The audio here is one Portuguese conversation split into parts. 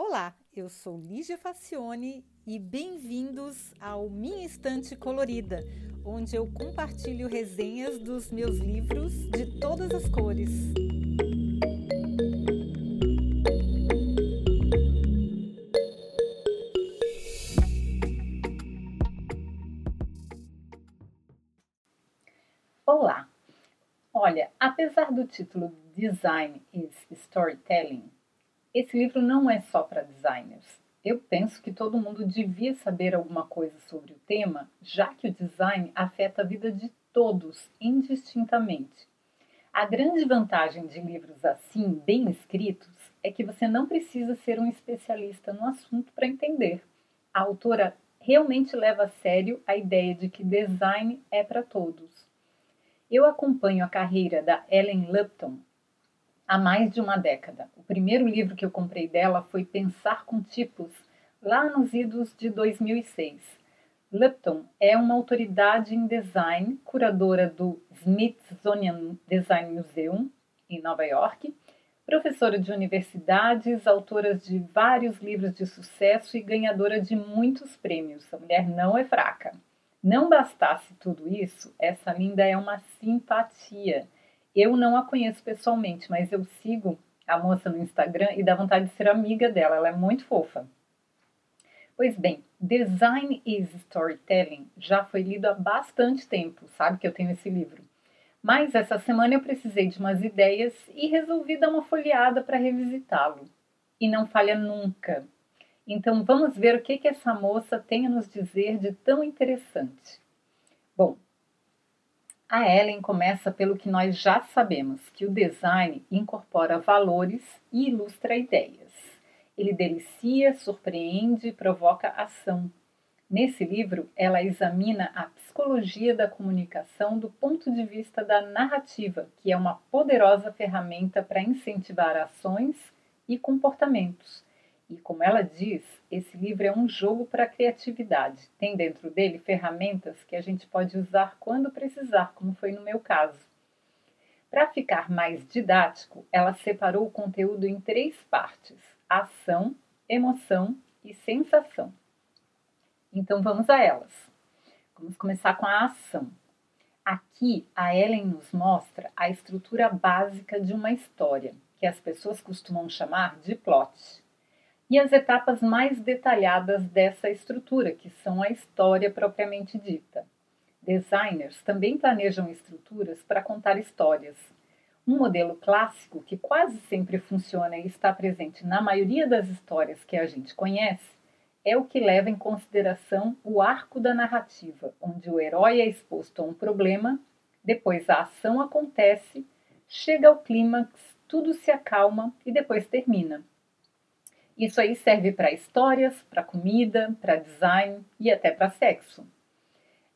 Olá, eu sou Lígia Facione e bem-vindos ao Minha Estante Colorida, onde eu compartilho resenhas dos meus livros de todas as cores. Olá! Olha, apesar do título Design is Storytelling, esse livro não é só para designers. Eu penso que todo mundo devia saber alguma coisa sobre o tema, já que o design afeta a vida de todos indistintamente. A grande vantagem de livros assim, bem escritos, é que você não precisa ser um especialista no assunto para entender. A autora realmente leva a sério a ideia de que design é para todos. Eu acompanho a carreira da Ellen Lupton há mais de uma década. O primeiro livro que eu comprei dela foi Pensar com Tipos, lá nos idos de 2006. Lupton é uma autoridade em design, curadora do Smithsonian Design Museum, em Nova York, professora de universidades, autora de vários livros de sucesso e ganhadora de muitos prêmios. A mulher não é fraca. Não bastasse tudo isso, essa linda é uma simpatia eu não a conheço pessoalmente, mas eu sigo a moça no Instagram e dá vontade de ser amiga dela. Ela é muito fofa. Pois bem, Design is Storytelling já foi lido há bastante tempo, sabe que eu tenho esse livro. Mas essa semana eu precisei de umas ideias e resolvi dar uma folheada para revisitá-lo. E não falha nunca. Então vamos ver o que, que essa moça tem a nos dizer de tão interessante. A Ellen começa pelo que nós já sabemos, que o design incorpora valores e ilustra ideias. Ele delicia, surpreende e provoca ação. Nesse livro, ela examina a psicologia da comunicação do ponto de vista da narrativa, que é uma poderosa ferramenta para incentivar ações e comportamentos e como ela diz, esse livro é um jogo para a criatividade. Tem dentro dele ferramentas que a gente pode usar quando precisar, como foi no meu caso. Para ficar mais didático, ela separou o conteúdo em três partes: ação, emoção e sensação. Então vamos a elas. Vamos começar com a ação. Aqui a Ellen nos mostra a estrutura básica de uma história, que as pessoas costumam chamar de plot e as etapas mais detalhadas dessa estrutura, que são a história propriamente dita. Designers também planejam estruturas para contar histórias. Um modelo clássico que quase sempre funciona e está presente na maioria das histórias que a gente conhece é o que leva em consideração o arco da narrativa, onde o herói é exposto a um problema, depois a ação acontece, chega ao clímax, tudo se acalma e depois termina. Isso aí serve para histórias, para comida, para design e até para sexo.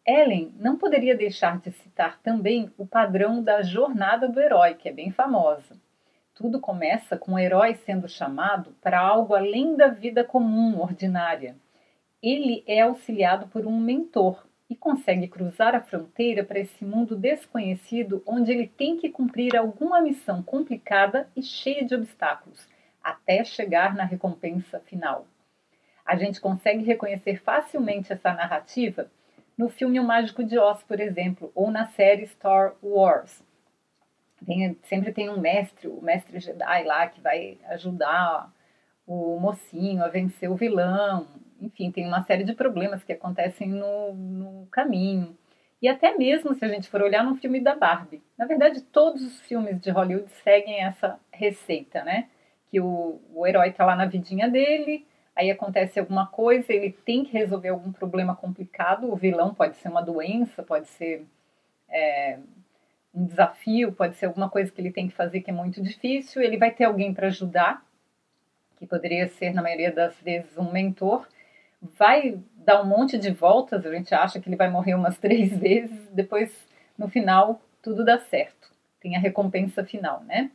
Ellen não poderia deixar de citar também o padrão da jornada do herói, que é bem famosa. Tudo começa com o herói sendo chamado para algo além da vida comum, ordinária. Ele é auxiliado por um mentor e consegue cruzar a fronteira para esse mundo desconhecido onde ele tem que cumprir alguma missão complicada e cheia de obstáculos até chegar na recompensa final. A gente consegue reconhecer facilmente essa narrativa no filme O Mágico de Oz, por exemplo, ou na série Star Wars. Tem, sempre tem um mestre, o mestre Jedi lá, que vai ajudar o mocinho a vencer o vilão. Enfim, tem uma série de problemas que acontecem no, no caminho. E até mesmo se a gente for olhar no filme da Barbie. Na verdade, todos os filmes de Hollywood seguem essa receita, né? Que o, o herói está lá na vidinha dele, aí acontece alguma coisa, ele tem que resolver algum problema complicado. O vilão pode ser uma doença, pode ser é, um desafio, pode ser alguma coisa que ele tem que fazer que é muito difícil. Ele vai ter alguém para ajudar, que poderia ser, na maioria das vezes, um mentor. Vai dar um monte de voltas, a gente acha que ele vai morrer umas três vezes, depois, no final, tudo dá certo. Tem a recompensa final, né?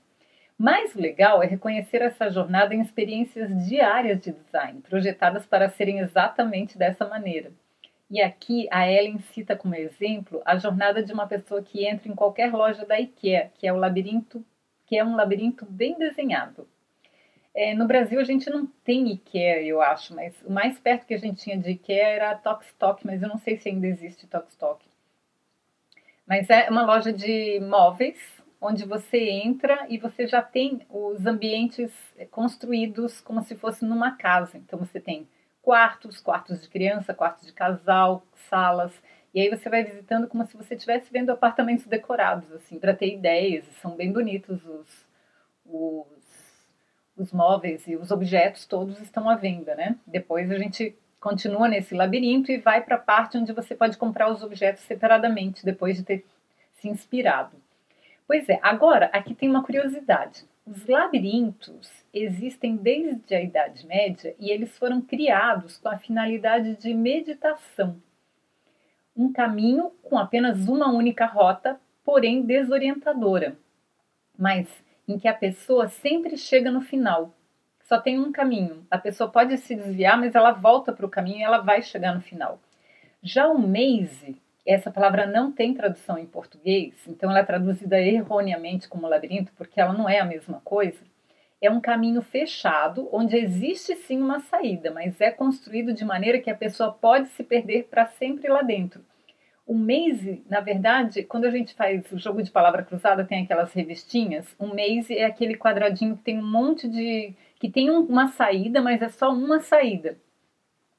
Mais legal é reconhecer essa jornada em experiências diárias de design, projetadas para serem exatamente dessa maneira. E aqui a Ellen cita como exemplo a jornada de uma pessoa que entra em qualquer loja da IKEA, que é o labirinto, que é um labirinto bem desenhado. É, no Brasil a gente não tem IKEA, eu acho, mas o mais perto que a gente tinha de IKEA era a Tokstok, mas eu não sei se ainda existe Tokstok. Mas é uma loja de móveis onde você entra e você já tem os ambientes construídos como se fosse numa casa. Então você tem quartos, quartos de criança, quartos de casal, salas. E aí você vai visitando como se você estivesse vendo apartamentos decorados, assim, para ter ideias. São bem bonitos os, os, os móveis e os objetos todos estão à venda, né? Depois a gente continua nesse labirinto e vai para a parte onde você pode comprar os objetos separadamente, depois de ter se inspirado. Pois é, agora aqui tem uma curiosidade. Os labirintos existem desde a Idade Média e eles foram criados com a finalidade de meditação. Um caminho com apenas uma única rota, porém desorientadora, mas em que a pessoa sempre chega no final. Só tem um caminho. A pessoa pode se desviar, mas ela volta para o caminho e ela vai chegar no final. Já o maze essa palavra não tem tradução em português, então ela é traduzida erroneamente como labirinto, porque ela não é a mesma coisa. É um caminho fechado, onde existe sim uma saída, mas é construído de maneira que a pessoa pode se perder para sempre lá dentro. O maze, na verdade, quando a gente faz o jogo de palavra cruzada, tem aquelas revistinhas. Um maze é aquele quadradinho que tem um monte de. que tem uma saída, mas é só uma saída.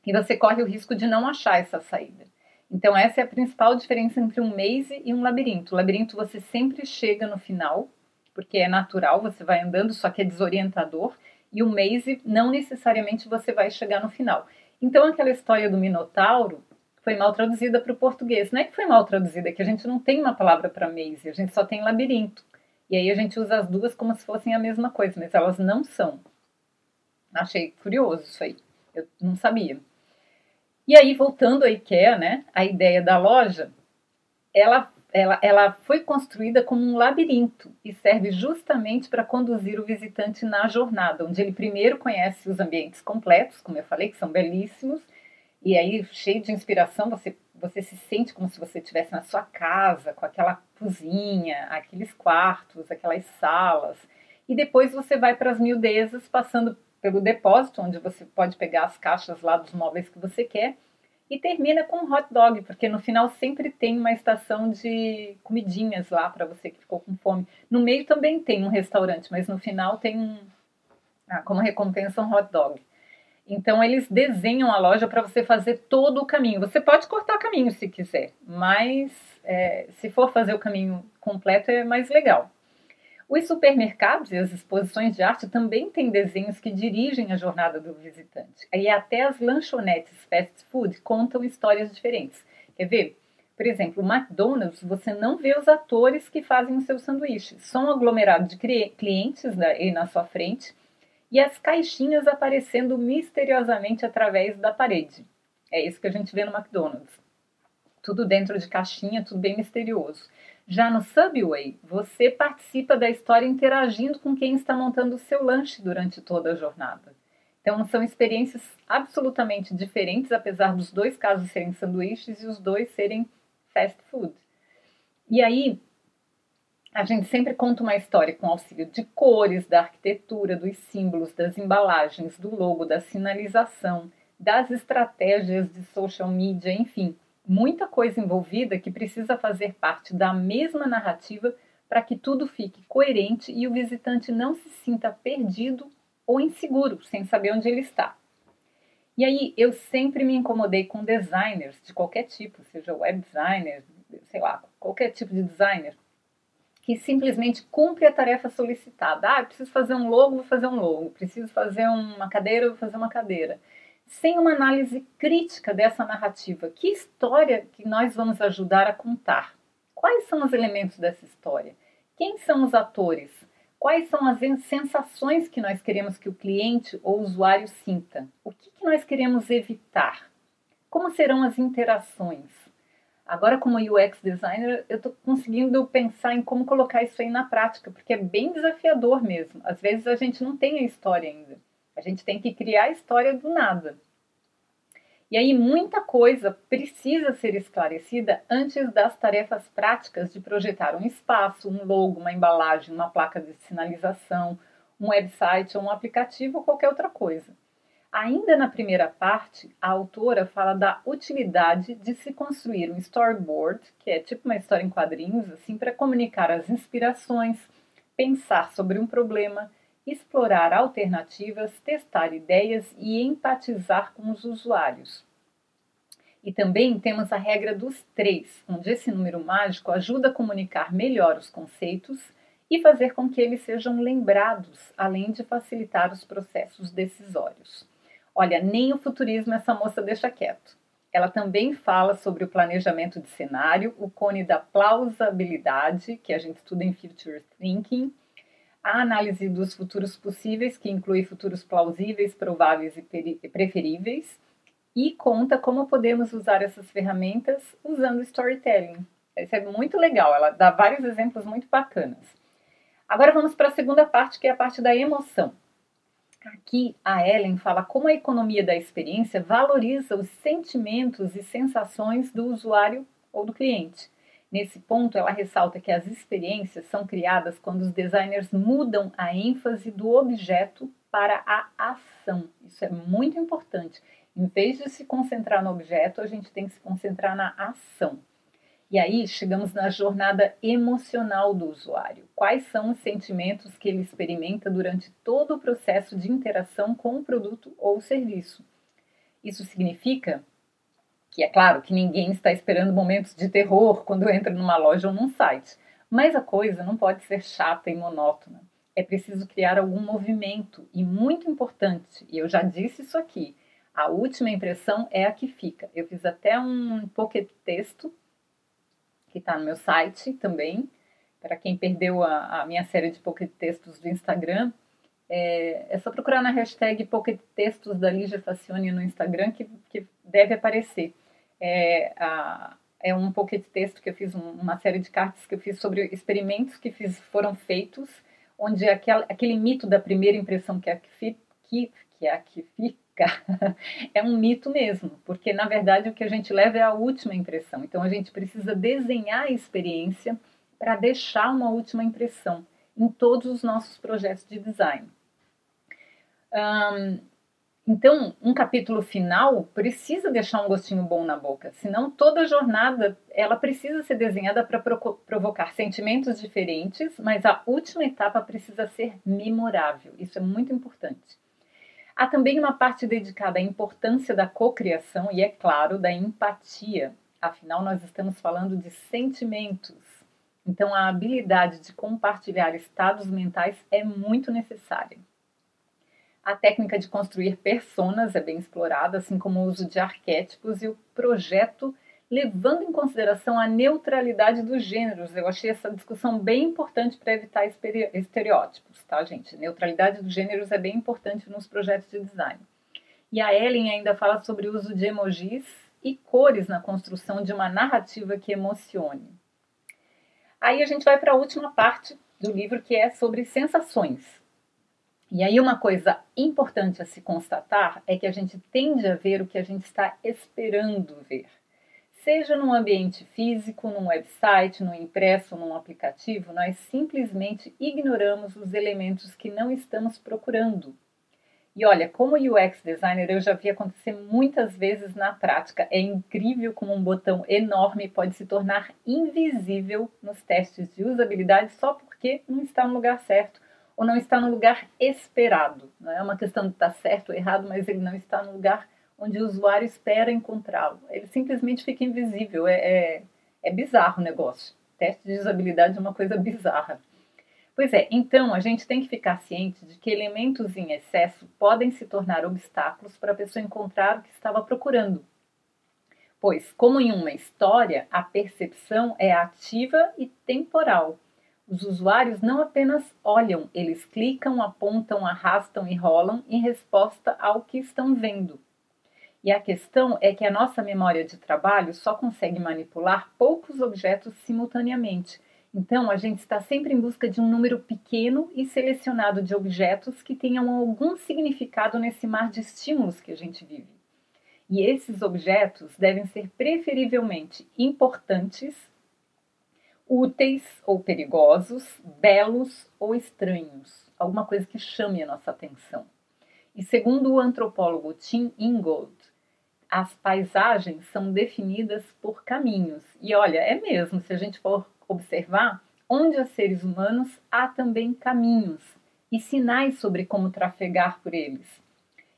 E você corre o risco de não achar essa saída. Então, essa é a principal diferença entre um maze e um labirinto. O labirinto você sempre chega no final, porque é natural, você vai andando, só que é desorientador. E o maze, não necessariamente você vai chegar no final. Então, aquela história do Minotauro foi mal traduzida para o português. Não é que foi mal traduzida, é que a gente não tem uma palavra para maze, a gente só tem labirinto. E aí a gente usa as duas como se fossem a mesma coisa, mas elas não são. Achei curioso isso aí. Eu não sabia. E aí, voltando à IKEA, né, a ideia da loja, ela, ela, ela foi construída como um labirinto e serve justamente para conduzir o visitante na jornada, onde ele primeiro conhece os ambientes completos, como eu falei, que são belíssimos, e aí, cheio de inspiração, você, você se sente como se você estivesse na sua casa, com aquela cozinha, aqueles quartos, aquelas salas. E depois você vai para as miudezas, passando pelo depósito, onde você pode pegar as caixas lá dos móveis que você quer, e termina com um hot dog, porque no final sempre tem uma estação de comidinhas lá para você que ficou com fome. No meio também tem um restaurante, mas no final tem um, ah, como recompensa um hot dog. Então eles desenham a loja para você fazer todo o caminho. Você pode cortar caminho se quiser, mas é, se for fazer o caminho completo é mais legal. Os supermercados e as exposições de arte também têm desenhos que dirigem a jornada do visitante. E até as lanchonetes fast food contam histórias diferentes. Quer ver? Por exemplo, o McDonald's, você não vê os atores que fazem os seus sanduíches. São um aglomerado de clientes aí na sua frente e as caixinhas aparecendo misteriosamente através da parede. É isso que a gente vê no McDonald's. Tudo dentro de caixinha, tudo bem misterioso. Já no Subway, você participa da história interagindo com quem está montando o seu lanche durante toda a jornada. Então, são experiências absolutamente diferentes, apesar dos dois casos serem sanduíches e os dois serem fast food. E aí, a gente sempre conta uma história com auxílio de cores, da arquitetura, dos símbolos, das embalagens, do logo, da sinalização, das estratégias de social media, enfim muita coisa envolvida que precisa fazer parte da mesma narrativa para que tudo fique coerente e o visitante não se sinta perdido ou inseguro, sem saber onde ele está. E aí, eu sempre me incomodei com designers de qualquer tipo, seja web designer, sei lá, qualquer tipo de designer, que simplesmente cumpre a tarefa solicitada. Ah, preciso fazer um logo, vou fazer um logo. Preciso fazer uma cadeira, vou fazer uma cadeira sem uma análise crítica dessa narrativa. Que história que nós vamos ajudar a contar? Quais são os elementos dessa história? Quem são os atores? Quais são as sensações que nós queremos que o cliente ou o usuário sinta? O que, que nós queremos evitar? Como serão as interações? Agora, como UX designer, eu estou conseguindo pensar em como colocar isso aí na prática, porque é bem desafiador mesmo. Às vezes a gente não tem a história ainda. A gente tem que criar a história do nada. E aí muita coisa precisa ser esclarecida antes das tarefas práticas de projetar um espaço, um logo, uma embalagem, uma placa de sinalização um website ou um aplicativo ou qualquer outra coisa. Ainda na primeira parte, a autora fala da utilidade de se construir um storyboard, que é tipo uma história em quadrinhos, assim, para comunicar as inspirações, pensar sobre um problema, explorar alternativas, testar ideias e empatizar com os usuários. E também temos a regra dos três, onde esse número mágico ajuda a comunicar melhor os conceitos e fazer com que eles sejam lembrados, além de facilitar os processos decisórios. Olha, nem o futurismo essa moça deixa quieto. Ela também fala sobre o planejamento de cenário, o cone da plausibilidade, que a gente estuda em Future Thinking, a análise dos futuros possíveis, que inclui futuros plausíveis, prováveis e preferíveis, e conta como podemos usar essas ferramentas usando storytelling. Isso é muito legal, ela dá vários exemplos muito bacanas. Agora vamos para a segunda parte, que é a parte da emoção. Aqui a Ellen fala como a economia da experiência valoriza os sentimentos e sensações do usuário ou do cliente. Nesse ponto, ela ressalta que as experiências são criadas quando os designers mudam a ênfase do objeto para a ação. Isso é muito importante. Em vez de se concentrar no objeto, a gente tem que se concentrar na ação. E aí chegamos na jornada emocional do usuário. Quais são os sentimentos que ele experimenta durante todo o processo de interação com o produto ou serviço? Isso significa que é claro que ninguém está esperando momentos de terror quando entra numa loja ou num site, mas a coisa não pode ser chata e monótona. É preciso criar algum movimento e muito importante, e eu já disse isso aqui, a última impressão é a que fica. Eu fiz até um pocket texto que está no meu site também. Para quem perdeu a, a, minha série de pocket textos do Instagram, é, é, só procurar na hashtag pocket textos da Lígia Facione no Instagram que, que deve aparecer. É, a, é um pocket texto que eu fiz, um, uma série de cartas que eu fiz sobre experimentos que fiz, foram feitos, onde aquel, aquele mito da primeira impressão que é a que, que, que, é a que fica é um mito mesmo, porque na verdade o que a gente leva é a última impressão. Então a gente precisa desenhar a experiência para deixar uma última impressão em todos os nossos projetos de design. Então, um capítulo final precisa deixar um gostinho bom na boca, senão toda a jornada ela precisa ser desenhada para provocar sentimentos diferentes, mas a última etapa precisa ser memorável. Isso é muito importante. Há também uma parte dedicada à importância da cocriação e, é claro, da empatia. Afinal, nós estamos falando de sentimentos. Então, a habilidade de compartilhar estados mentais é muito necessária. A técnica de construir personas é bem explorada, assim como o uso de arquétipos e o projeto levando em consideração a neutralidade dos gêneros. Eu achei essa discussão bem importante para evitar estereótipos, tá, gente? Neutralidade dos gêneros é bem importante nos projetos de design. E a Ellen ainda fala sobre o uso de emojis e cores na construção de uma narrativa que emocione. Aí a gente vai para a última parte do livro, que é sobre sensações. E aí uma coisa importante a se constatar é que a gente tende a ver o que a gente está esperando ver seja num ambiente físico, num website, num impresso, num aplicativo, nós simplesmente ignoramos os elementos que não estamos procurando. E olha, como UX designer, eu já vi acontecer muitas vezes na prática. É incrível como um botão enorme pode se tornar invisível nos testes de usabilidade só porque não está no lugar certo ou não está no lugar esperado. Não é uma questão de estar certo ou errado, mas ele não está no lugar onde o usuário espera encontrá-lo. Ele simplesmente fica invisível. É, é, é bizarro o negócio. Teste de usabilidade é uma coisa bizarra. Pois é, então a gente tem que ficar ciente de que elementos em excesso podem se tornar obstáculos para a pessoa encontrar o que estava procurando. Pois, como em uma história, a percepção é ativa e temporal. Os usuários não apenas olham, eles clicam, apontam, arrastam e rolam em resposta ao que estão vendo. E a questão é que a nossa memória de trabalho só consegue manipular poucos objetos simultaneamente. Então, a gente está sempre em busca de um número pequeno e selecionado de objetos que tenham algum significado nesse mar de estímulos que a gente vive. E esses objetos devem ser preferivelmente importantes, úteis ou perigosos, belos ou estranhos. alguma coisa que chame a nossa atenção. E segundo o antropólogo Tim Ingold, as paisagens são definidas por caminhos. E olha, é mesmo, se a gente for observar, onde há seres humanos há também caminhos e sinais sobre como trafegar por eles.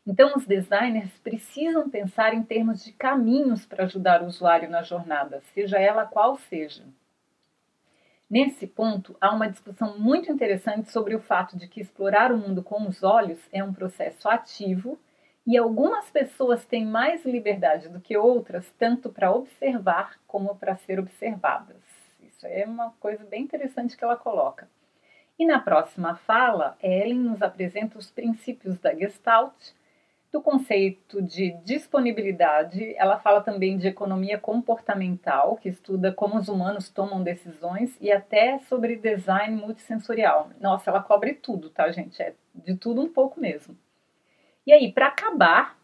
Então, os designers precisam pensar em termos de caminhos para ajudar o usuário na jornada, seja ela qual seja. Nesse ponto, há uma discussão muito interessante sobre o fato de que explorar o mundo com os olhos é um processo ativo e algumas pessoas têm mais liberdade do que outras, tanto para observar como para ser observadas. Isso é uma coisa bem interessante que ela coloca. E na próxima fala, Ellen nos apresenta os princípios da Gestalt, do conceito de disponibilidade, ela fala também de economia comportamental, que estuda como os humanos tomam decisões, e até sobre design multissensorial. Nossa, ela cobre tudo, tá, gente? É de tudo um pouco mesmo. E aí, para acabar,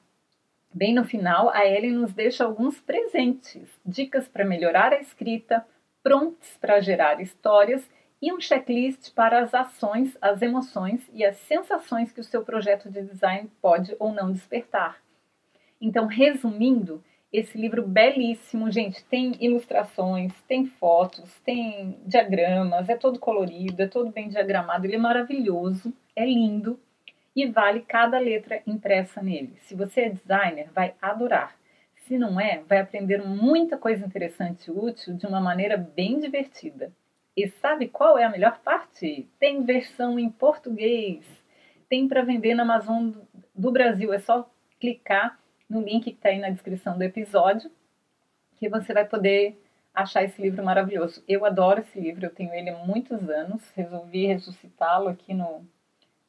bem no final, a Ellen nos deixa alguns presentes, dicas para melhorar a escrita, prompts para gerar histórias e um checklist para as ações, as emoções e as sensações que o seu projeto de design pode ou não despertar. Então, resumindo, esse livro belíssimo, gente, tem ilustrações, tem fotos, tem diagramas, é todo colorido, é todo bem diagramado, ele é maravilhoso, é lindo e vale cada letra impressa nele. Se você é designer, vai adorar. Se não é, vai aprender muita coisa interessante e útil de uma maneira bem divertida. E sabe qual é a melhor parte? Tem versão em português. Tem para vender na Amazon do Brasil. É só clicar no link que está aí na descrição do episódio que você vai poder achar esse livro maravilhoso. Eu adoro esse livro, eu tenho ele há muitos anos. Resolvi ressuscitá-lo aqui no,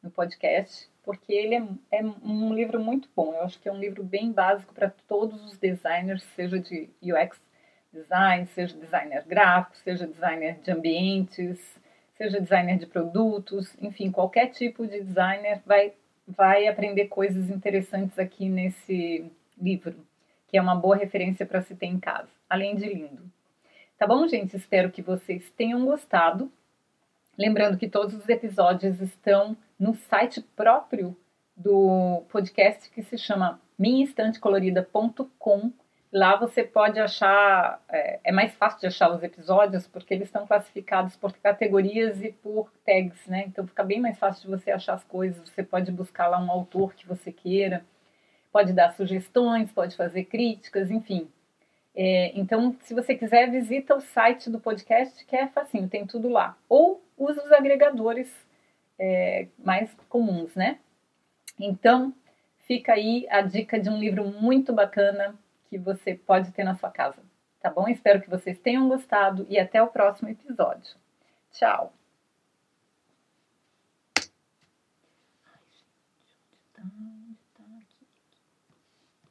no podcast porque ele é, é, um livro muito bom. Eu acho que é um livro bem básico para todos os designers, seja de UX design, seja designer gráfico, seja designer de ambientes, seja designer de produtos, enfim, qualquer tipo de designer vai, vai aprender coisas interessantes aqui nesse livro, que é uma boa referência para se ter em casa, além de lindo. Tá bom, gente? Espero que vocês tenham gostado. Lembrando que todos os episódios estão no site próprio do podcast que se chama minhaestantecolorida.com. Lá você pode achar, é, é, mais fácil de achar os episódios porque eles estão classificados por categorias e por tags, né? Então fica bem mais fácil de você achar as coisas. Você pode buscar lá um autor que você queira, pode dar sugestões, pode fazer críticas, enfim. É, então, se você quiser, visita o site do podcast, que é facinho, tem tudo lá. Ou usa os agregadores é, mais comuns, né? Então, fica aí a dica de um livro muito bacana que você pode ter na sua casa. Tá bom? Espero que vocês tenham gostado e até o próximo episódio. Tchau!